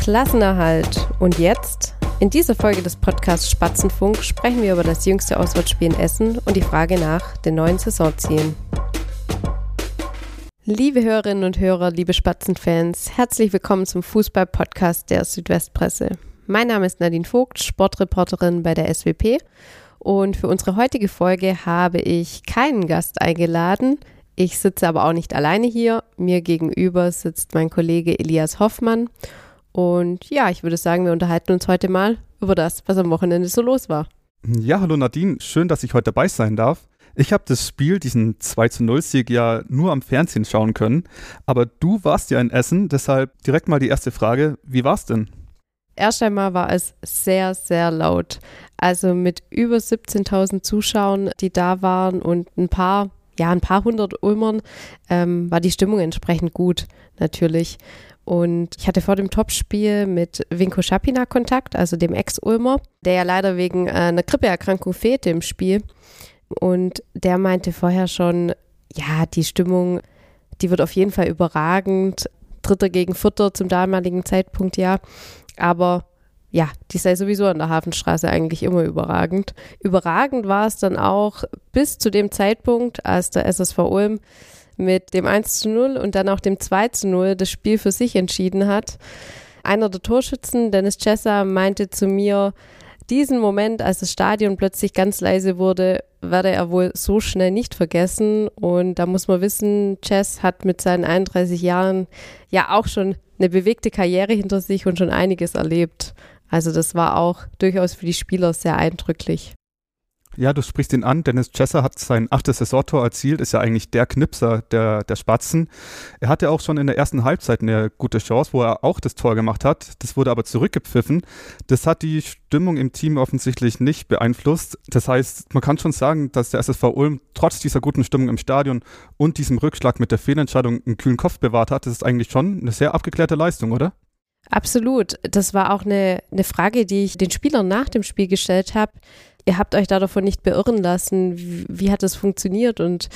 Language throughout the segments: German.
Klassenerhalt. Und jetzt? In dieser Folge des Podcasts Spatzenfunk sprechen wir über das jüngste Auswärtsspiel in Essen und die Frage nach den neuen Saisonzielen. Liebe Hörerinnen und Hörer, liebe Spatzenfans, herzlich willkommen zum Fußball-Podcast der Südwestpresse. Mein Name ist Nadine Vogt, Sportreporterin bei der SWP. Und für unsere heutige Folge habe ich keinen Gast eingeladen. Ich sitze aber auch nicht alleine hier. Mir gegenüber sitzt mein Kollege Elias Hoffmann. Und ja, ich würde sagen, wir unterhalten uns heute mal über das, was am Wochenende so los war. Ja, hallo Nadine, schön, dass ich heute dabei sein darf. Ich habe das Spiel, diesen 2 zu 0 Sieg ja nur am Fernsehen schauen können, aber du warst ja in Essen, deshalb direkt mal die erste Frage, wie war's denn? Erst einmal war es sehr, sehr laut. Also mit über 17.000 Zuschauern, die da waren und ein paar ja, ein paar hundert Ulmern ähm, war die Stimmung entsprechend gut, natürlich. Und ich hatte vor dem Topspiel mit Vinko Schapina Kontakt, also dem Ex-Ulmer, der ja leider wegen äh, einer Grippeerkrankung fehlte im Spiel. Und der meinte vorher schon, ja, die Stimmung, die wird auf jeden Fall überragend. Dritter gegen Vierter zum damaligen Zeitpunkt, ja. Aber ja, die sei sowieso an der Hafenstraße eigentlich immer überragend. Überragend war es dann auch bis zu dem Zeitpunkt, als der SSV Ulm mit dem 1 zu 0 und dann auch dem 2 zu 0 das Spiel für sich entschieden hat. Einer der Torschützen, Dennis Chessa, meinte zu mir, diesen Moment, als das Stadion plötzlich ganz leise wurde, werde er wohl so schnell nicht vergessen. Und da muss man wissen, Chess hat mit seinen 31 Jahren ja auch schon eine bewegte Karriere hinter sich und schon einiges erlebt. Also das war auch durchaus für die Spieler sehr eindrücklich. Ja, du sprichst ihn an. Dennis Chesser hat sein achtes Saisontor erzielt, ist ja eigentlich der Knipser der, der Spatzen. Er hatte auch schon in der ersten Halbzeit eine gute Chance, wo er auch das Tor gemacht hat. Das wurde aber zurückgepfiffen. Das hat die Stimmung im Team offensichtlich nicht beeinflusst. Das heißt, man kann schon sagen, dass der SSV Ulm trotz dieser guten Stimmung im Stadion und diesem Rückschlag mit der Fehlentscheidung einen kühlen Kopf bewahrt hat. Das ist eigentlich schon eine sehr abgeklärte Leistung, oder? Absolut. Das war auch eine, eine Frage, die ich den Spielern nach dem Spiel gestellt habe. Ihr habt euch da davon nicht beirren lassen. Wie, wie, hat das funktioniert? Und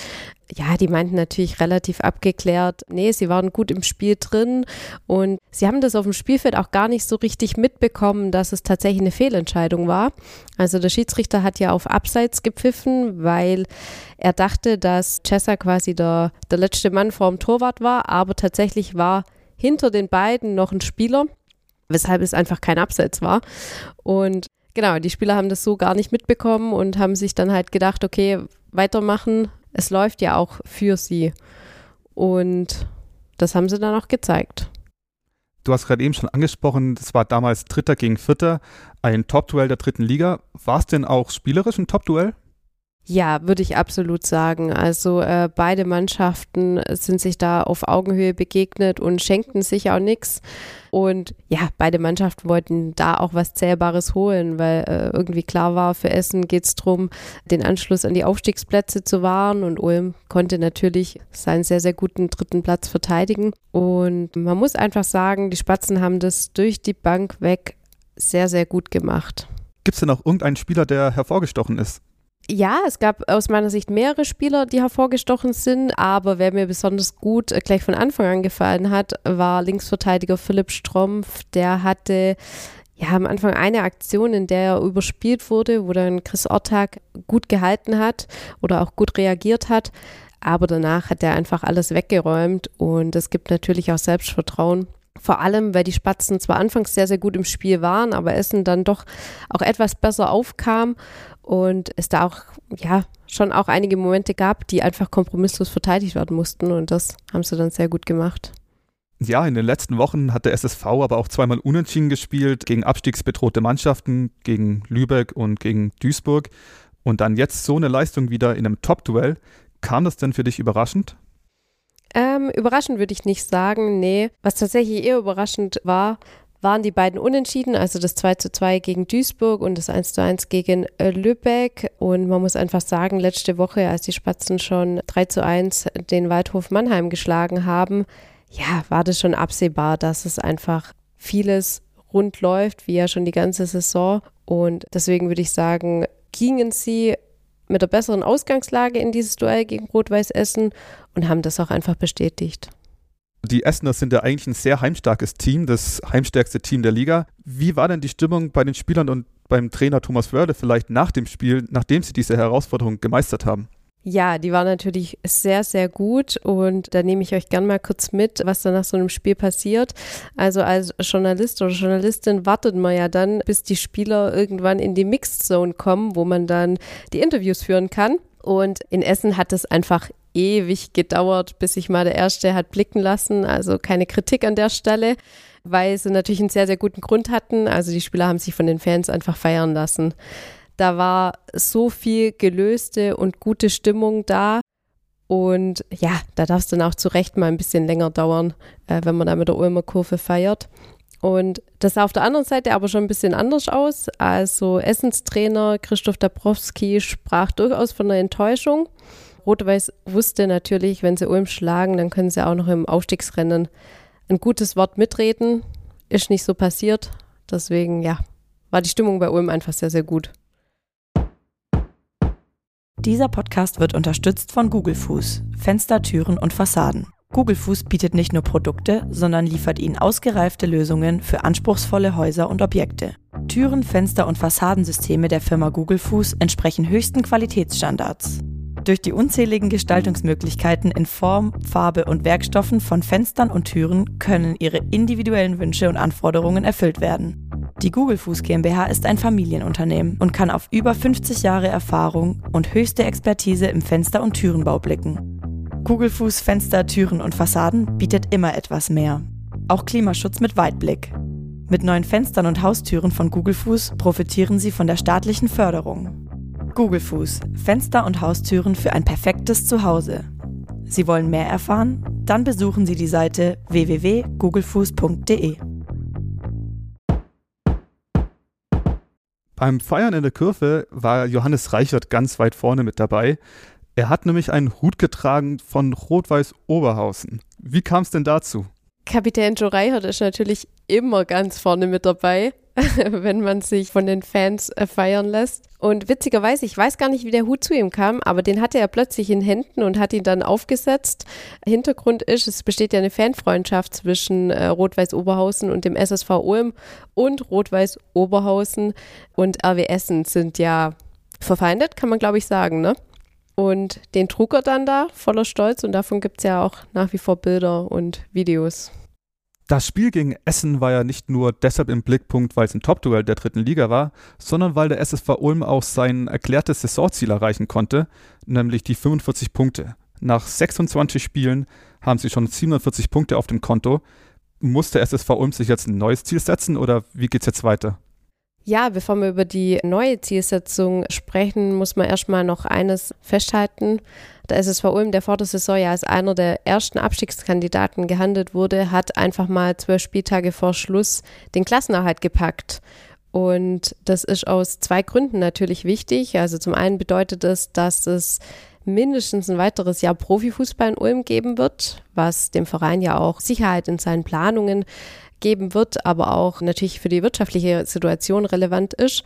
ja, die meinten natürlich relativ abgeklärt, nee, sie waren gut im Spiel drin und sie haben das auf dem Spielfeld auch gar nicht so richtig mitbekommen, dass es tatsächlich eine Fehlentscheidung war. Also der Schiedsrichter hat ja auf Abseits gepfiffen, weil er dachte, dass Chessa quasi der, der letzte Mann vorm Torwart war, aber tatsächlich war hinter den beiden noch ein Spieler, weshalb es einfach kein Abseits war. Und genau, die Spieler haben das so gar nicht mitbekommen und haben sich dann halt gedacht, okay, weitermachen, es läuft ja auch für sie. Und das haben sie dann auch gezeigt. Du hast gerade eben schon angesprochen, das war damals Dritter gegen Vierter, ein Top-Duell der dritten Liga. War es denn auch spielerisch ein Top-Duell? Ja, würde ich absolut sagen. Also äh, beide Mannschaften sind sich da auf Augenhöhe begegnet und schenkten sich auch nichts. Und ja, beide Mannschaften wollten da auch was Zählbares holen, weil äh, irgendwie klar war, für Essen geht es darum, den Anschluss an die Aufstiegsplätze zu wahren. Und Ulm konnte natürlich seinen sehr, sehr guten dritten Platz verteidigen. Und man muss einfach sagen, die Spatzen haben das durch die Bank weg sehr, sehr gut gemacht. Gibt es denn auch irgendeinen Spieler, der hervorgestochen ist? Ja, es gab aus meiner Sicht mehrere Spieler, die hervorgestochen sind, aber wer mir besonders gut äh, gleich von Anfang an gefallen hat, war Linksverteidiger Philipp Strompf. Der hatte ja am Anfang eine Aktion, in der er überspielt wurde, wo dann Chris Ortag gut gehalten hat oder auch gut reagiert hat. Aber danach hat er einfach alles weggeräumt und es gibt natürlich auch Selbstvertrauen. Vor allem, weil die Spatzen zwar anfangs sehr, sehr gut im Spiel waren, aber Essen dann doch auch etwas besser aufkam und es da auch, ja, schon auch einige Momente gab, die einfach kompromisslos verteidigt werden mussten und das haben sie dann sehr gut gemacht. Ja, in den letzten Wochen hat der SSV aber auch zweimal unentschieden gespielt gegen abstiegsbedrohte Mannschaften, gegen Lübeck und gegen Duisburg. Und dann jetzt so eine Leistung wieder in einem Top-Duell. Kam das denn für dich überraschend? Ähm, überraschend würde ich nicht sagen, nee. Was tatsächlich eher überraschend war, waren die beiden Unentschieden, also das 2 zu 2 gegen Duisburg und das 1 zu 1 gegen äh, Lübeck. Und man muss einfach sagen, letzte Woche, als die Spatzen schon 3 zu 1 den Waldhof Mannheim geschlagen haben, ja, war das schon absehbar, dass es einfach vieles rund läuft, wie ja schon die ganze Saison. Und deswegen würde ich sagen, gingen sie mit der besseren Ausgangslage in dieses Duell gegen Rot-Weiß Essen und haben das auch einfach bestätigt. Die Essener sind ja eigentlich ein sehr heimstarkes Team, das heimstärkste Team der Liga. Wie war denn die Stimmung bei den Spielern und beim Trainer Thomas Wörle vielleicht nach dem Spiel, nachdem sie diese Herausforderung gemeistert haben? Ja, die war natürlich sehr, sehr gut und da nehme ich euch gern mal kurz mit, was da nach so einem Spiel passiert. Also als Journalist oder Journalistin wartet man ja dann, bis die Spieler irgendwann in die Mixed Zone kommen, wo man dann die Interviews führen kann. Und in Essen hat es einfach ewig gedauert, bis sich mal der Erste hat blicken lassen. Also keine Kritik an der Stelle, weil sie natürlich einen sehr, sehr guten Grund hatten. Also die Spieler haben sich von den Fans einfach feiern lassen. Da war so viel gelöste und gute Stimmung da. Und ja, da darf es dann auch zu Recht mal ein bisschen länger dauern, äh, wenn man da mit der Ulmer Kurve feiert. Und das sah auf der anderen Seite aber schon ein bisschen anders aus. Also Essenstrainer Christoph Dabrowski sprach durchaus von einer Enttäuschung. Rot-Weiß wusste natürlich, wenn sie Ulm schlagen, dann können sie auch noch im Aufstiegsrennen ein gutes Wort mitreden. Ist nicht so passiert. Deswegen, ja, war die Stimmung bei Ulm einfach sehr, sehr gut. Dieser Podcast wird unterstützt von Google Fuß, Fenster, Türen und Fassaden. Google Fuß bietet nicht nur Produkte, sondern liefert Ihnen ausgereifte Lösungen für anspruchsvolle Häuser und Objekte. Türen, Fenster und Fassadensysteme der Firma Google Fuß entsprechen höchsten Qualitätsstandards. Durch die unzähligen Gestaltungsmöglichkeiten in Form, Farbe und Werkstoffen von Fenstern und Türen können Ihre individuellen Wünsche und Anforderungen erfüllt werden. Die Google Fuß GmbH ist ein Familienunternehmen und kann auf über 50 Jahre Erfahrung und höchste Expertise im Fenster- und Türenbau blicken. Google Fuß Fenster, Türen und Fassaden bietet immer etwas mehr. Auch Klimaschutz mit Weitblick. Mit neuen Fenstern und Haustüren von Google Fuß profitieren Sie von der staatlichen Förderung. Google Fuß Fenster und Haustüren für ein perfektes Zuhause. Sie wollen mehr erfahren? Dann besuchen Sie die Seite www.googlefuß.de. Beim Feiern in der Kurve war Johannes Reichert ganz weit vorne mit dabei. Er hat nämlich einen Hut getragen von Rot-Weiß Oberhausen. Wie kam es denn dazu? Kapitän Joe Reichert ist natürlich immer ganz vorne mit dabei. wenn man sich von den Fans äh, feiern lässt. Und witzigerweise, ich weiß gar nicht, wie der Hut zu ihm kam, aber den hatte er plötzlich in Händen und hat ihn dann aufgesetzt. Hintergrund ist, es besteht ja eine Fanfreundschaft zwischen äh, Rot-Weiß Oberhausen und dem SSV Ulm und Rot-Weiß Oberhausen und RW Essen sind ja verfeindet, kann man glaube ich sagen, ne? Und den trug er dann da voller Stolz und davon gibt es ja auch nach wie vor Bilder und Videos. Das Spiel gegen Essen war ja nicht nur deshalb im Blickpunkt, weil es ein Top-Duell der dritten Liga war, sondern weil der SSV Ulm auch sein erklärtes Saisonziel erreichen konnte, nämlich die 45 Punkte. Nach 26 Spielen haben sie schon 47 Punkte auf dem Konto. Muss der SSV Ulm sich jetzt ein neues Ziel setzen oder wie geht es jetzt weiter? Ja, bevor wir über die neue Zielsetzung sprechen, muss man erstmal noch eines festhalten. Der SSV Ulm, der vor der Saison ja als einer der ersten Abstiegskandidaten gehandelt wurde, hat einfach mal zwölf Spieltage vor Schluss den Klassenerhalt gepackt. Und das ist aus zwei Gründen natürlich wichtig. Also zum einen bedeutet es, dass es mindestens ein weiteres Jahr Profifußball in Ulm geben wird, was dem Verein ja auch Sicherheit in seinen Planungen geben wird, aber auch natürlich für die wirtschaftliche Situation relevant ist.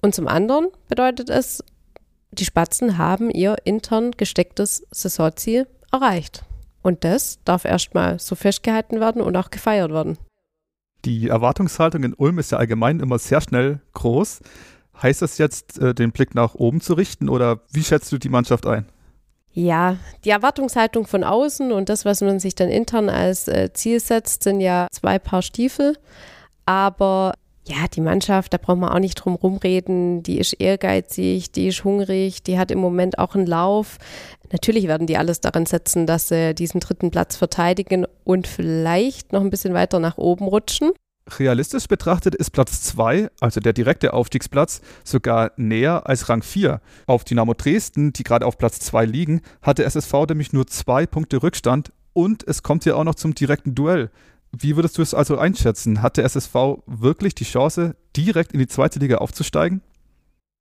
Und zum anderen bedeutet es, die Spatzen haben ihr intern gestecktes Saisonziel erreicht. Und das darf erstmal so festgehalten werden und auch gefeiert werden. Die Erwartungshaltung in Ulm ist ja allgemein immer sehr schnell groß. Heißt das jetzt, äh, den Blick nach oben zu richten oder wie schätzt du die Mannschaft ein? Ja, die Erwartungshaltung von außen und das, was man sich dann intern als äh, Ziel setzt, sind ja zwei Paar Stiefel. Aber ja, die Mannschaft, da braucht man auch nicht drum rumreden. Die ist ehrgeizig, die ist hungrig, die hat im Moment auch einen Lauf. Natürlich werden die alles daran setzen, dass sie diesen dritten Platz verteidigen und vielleicht noch ein bisschen weiter nach oben rutschen. Realistisch betrachtet ist Platz 2, also der direkte Aufstiegsplatz, sogar näher als Rang 4. Auf Dynamo Dresden, die gerade auf Platz 2 liegen, hatte SSV nämlich nur zwei Punkte Rückstand und es kommt ja auch noch zum direkten Duell. Wie würdest du es also einschätzen? Hat der SSV wirklich die Chance, direkt in die zweite Liga aufzusteigen?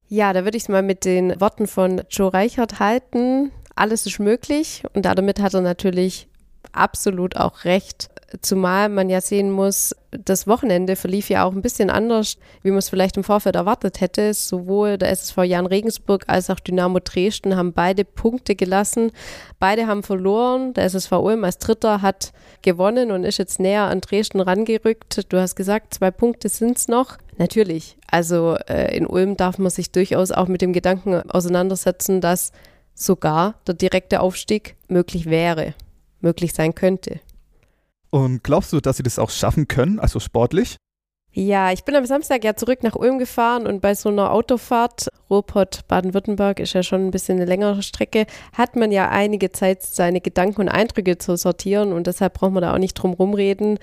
Ja, da würde ich es mal mit den Worten von Joe Reichert halten. Alles ist möglich und damit hat er natürlich absolut auch recht zumal man ja sehen muss, das Wochenende verlief ja auch ein bisschen anders, wie man es vielleicht im Vorfeld erwartet hätte. Sowohl der SSV Jan Regensburg als auch Dynamo Dresden haben beide Punkte gelassen. Beide haben verloren. Der SSV Ulm als Dritter hat gewonnen und ist jetzt näher an Dresden rangerückt. Du hast gesagt, zwei Punkte sind es noch. Natürlich. Also äh, in Ulm darf man sich durchaus auch mit dem Gedanken auseinandersetzen, dass sogar der direkte Aufstieg möglich wäre, möglich sein könnte. Und glaubst du, dass sie das auch schaffen können, also sportlich? Ja, ich bin am Samstag ja zurück nach Ulm gefahren und bei so einer Autofahrt, Ruhrpott, Baden-Württemberg ist ja schon ein bisschen eine längere Strecke, hat man ja einige Zeit, seine Gedanken und Eindrücke zu sortieren und deshalb braucht man da auch nicht drum rumreden.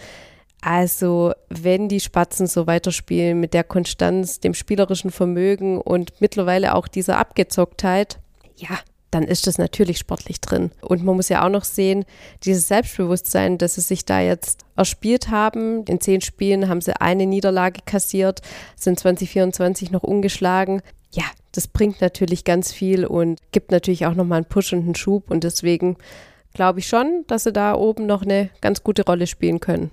Also, wenn die Spatzen so weiterspielen mit der Konstanz, dem spielerischen Vermögen und mittlerweile auch dieser Abgezocktheit, ja, dann ist das natürlich sportlich drin. Und man muss ja auch noch sehen, dieses Selbstbewusstsein, dass sie sich da jetzt erspielt haben. In zehn Spielen haben sie eine Niederlage kassiert, sind 2024 noch ungeschlagen. Ja, das bringt natürlich ganz viel und gibt natürlich auch nochmal einen Push und einen Schub. Und deswegen glaube ich schon, dass sie da oben noch eine ganz gute Rolle spielen können.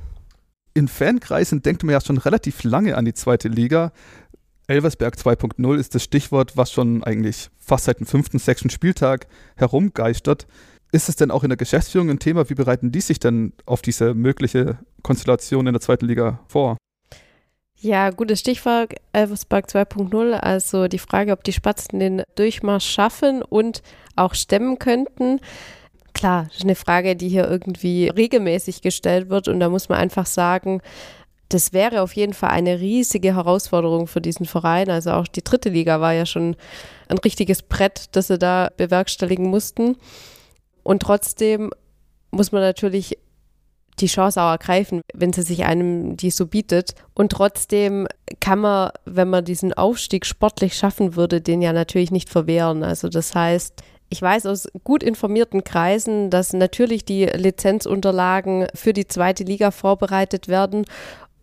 In Fankreisen denkt man ja schon relativ lange an die zweite Liga. Elversberg 2.0 ist das Stichwort, was schon eigentlich fast seit dem fünften, sechsten Spieltag herumgeistert. Ist es denn auch in der Geschäftsführung ein Thema? Wie bereiten die sich denn auf diese mögliche Konstellation in der zweiten Liga vor? Ja, gutes Stichwort, Elversberg 2.0. Also die Frage, ob die Spatzen den Durchmarsch schaffen und auch stemmen könnten. Klar, das ist eine Frage, die hier irgendwie regelmäßig gestellt wird. Und da muss man einfach sagen, das wäre auf jeden Fall eine riesige Herausforderung für diesen Verein. Also auch die dritte Liga war ja schon ein richtiges Brett, das sie da bewerkstelligen mussten. Und trotzdem muss man natürlich die Chance auch ergreifen, wenn sie sich einem die so bietet. Und trotzdem kann man, wenn man diesen Aufstieg sportlich schaffen würde, den ja natürlich nicht verwehren. Also das heißt, ich weiß aus gut informierten Kreisen, dass natürlich die Lizenzunterlagen für die zweite Liga vorbereitet werden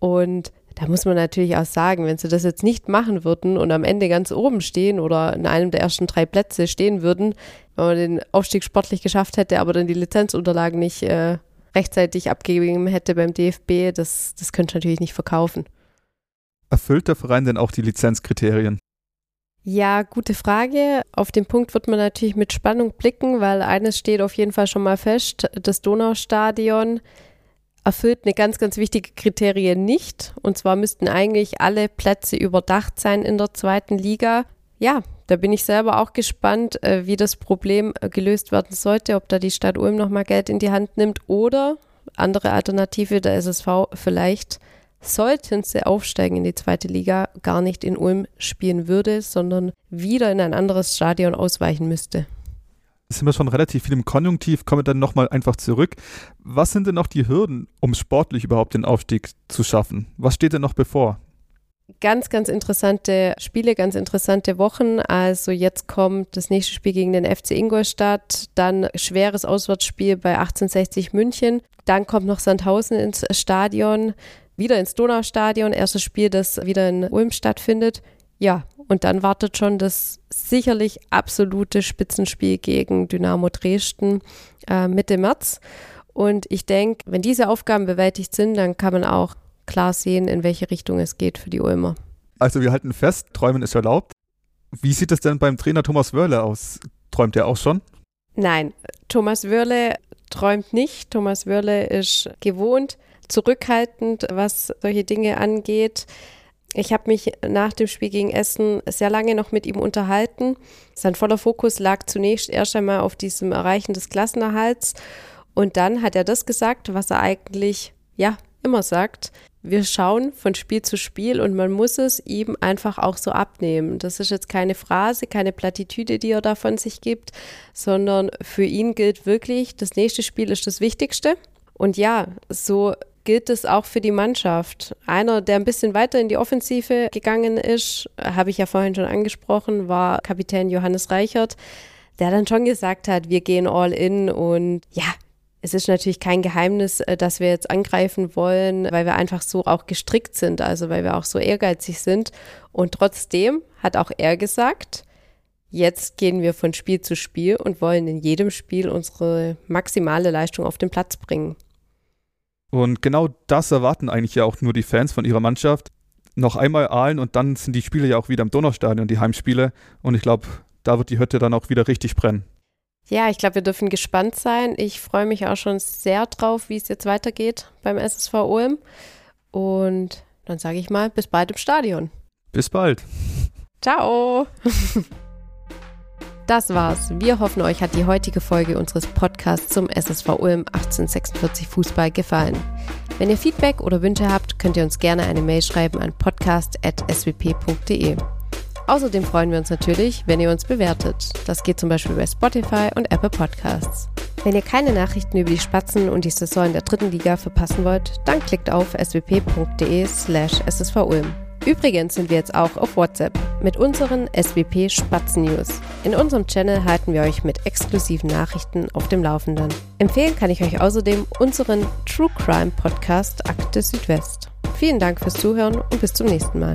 und da muss man natürlich auch sagen, wenn sie das jetzt nicht machen würden und am Ende ganz oben stehen oder in einem der ersten drei Plätze stehen würden, wenn man den Aufstieg sportlich geschafft hätte, aber dann die Lizenzunterlagen nicht äh, rechtzeitig abgegeben hätte beim DFB, das, das könnte ich natürlich nicht verkaufen. Erfüllt der Verein denn auch die Lizenzkriterien? Ja, gute Frage. Auf den Punkt wird man natürlich mit Spannung blicken, weil eines steht auf jeden Fall schon mal fest, das Donaustadion erfüllt eine ganz, ganz wichtige Kriterie nicht. Und zwar müssten eigentlich alle Plätze überdacht sein in der zweiten Liga. Ja, da bin ich selber auch gespannt, äh, wie das Problem äh, gelöst werden sollte, ob da die Stadt Ulm nochmal Geld in die Hand nimmt oder andere Alternative der SSV vielleicht sollten sie aufsteigen in die zweite Liga, gar nicht in Ulm spielen würde, sondern wieder in ein anderes Stadion ausweichen müsste sind wir schon relativ viel im Konjunktiv, kommen dann nochmal einfach zurück. Was sind denn noch die Hürden, um sportlich überhaupt den Aufstieg zu schaffen? Was steht denn noch bevor? Ganz, ganz interessante Spiele, ganz interessante Wochen. Also jetzt kommt das nächste Spiel gegen den FC Ingolstadt, dann schweres Auswärtsspiel bei 1860 München, dann kommt noch Sandhausen ins Stadion, wieder ins Donaustadion, erstes Spiel, das wieder in Ulm stattfindet. Ja, und dann wartet schon das sicherlich absolute Spitzenspiel gegen Dynamo Dresden äh, Mitte März. Und ich denke, wenn diese Aufgaben bewältigt sind, dann kann man auch klar sehen, in welche Richtung es geht für die Ulmer. Also wir halten fest, träumen ist erlaubt. Wie sieht es denn beim Trainer Thomas Wörle aus? Träumt er auch schon? Nein, Thomas Wörle träumt nicht. Thomas Wörle ist gewohnt, zurückhaltend, was solche Dinge angeht. Ich habe mich nach dem Spiel gegen Essen sehr lange noch mit ihm unterhalten. Sein voller Fokus lag zunächst erst einmal auf diesem Erreichen des Klassenerhalts. Und dann hat er das gesagt, was er eigentlich, ja, immer sagt. Wir schauen von Spiel zu Spiel und man muss es ihm einfach auch so abnehmen. Das ist jetzt keine Phrase, keine Plattitüde, die er da von sich gibt, sondern für ihn gilt wirklich, das nächste Spiel ist das Wichtigste. Und ja, so gilt es auch für die Mannschaft. Einer, der ein bisschen weiter in die Offensive gegangen ist, habe ich ja vorhin schon angesprochen, war Kapitän Johannes Reichert, der dann schon gesagt hat, wir gehen all in und ja, es ist natürlich kein Geheimnis, äh, dass wir jetzt angreifen wollen, weil wir einfach so auch gestrickt sind, also weil wir auch so ehrgeizig sind. Und trotzdem hat auch er gesagt, jetzt gehen wir von Spiel zu Spiel und wollen in jedem Spiel unsere maximale Leistung auf den Platz bringen. Und genau das erwarten eigentlich ja auch nur die Fans von ihrer Mannschaft. Noch einmal Aalen und dann sind die Spiele ja auch wieder im Donaustadion, die Heimspiele. Und ich glaube, da wird die Hütte dann auch wieder richtig brennen. Ja, ich glaube, wir dürfen gespannt sein. Ich freue mich auch schon sehr drauf, wie es jetzt weitergeht beim SSV OM. Und dann sage ich mal, bis bald im Stadion. Bis bald. Ciao. Das war's. Wir hoffen, euch hat die heutige Folge unseres Podcasts zum SSV Ulm 1846 Fußball gefallen. Wenn ihr Feedback oder Wünsche habt, könnt ihr uns gerne eine Mail schreiben an podcast.swp.de. Außerdem freuen wir uns natürlich, wenn ihr uns bewertet. Das geht zum Beispiel bei Spotify und Apple Podcasts. Wenn ihr keine Nachrichten über die Spatzen und die Saison in der dritten Liga verpassen wollt, dann klickt auf swp.de slash ssvulm. Übrigens sind wir jetzt auch auf WhatsApp mit unseren SWP Spatzen News. In unserem Channel halten wir euch mit exklusiven Nachrichten auf dem Laufenden. Empfehlen kann ich euch außerdem unseren True Crime Podcast Akte Südwest. Vielen Dank fürs Zuhören und bis zum nächsten Mal.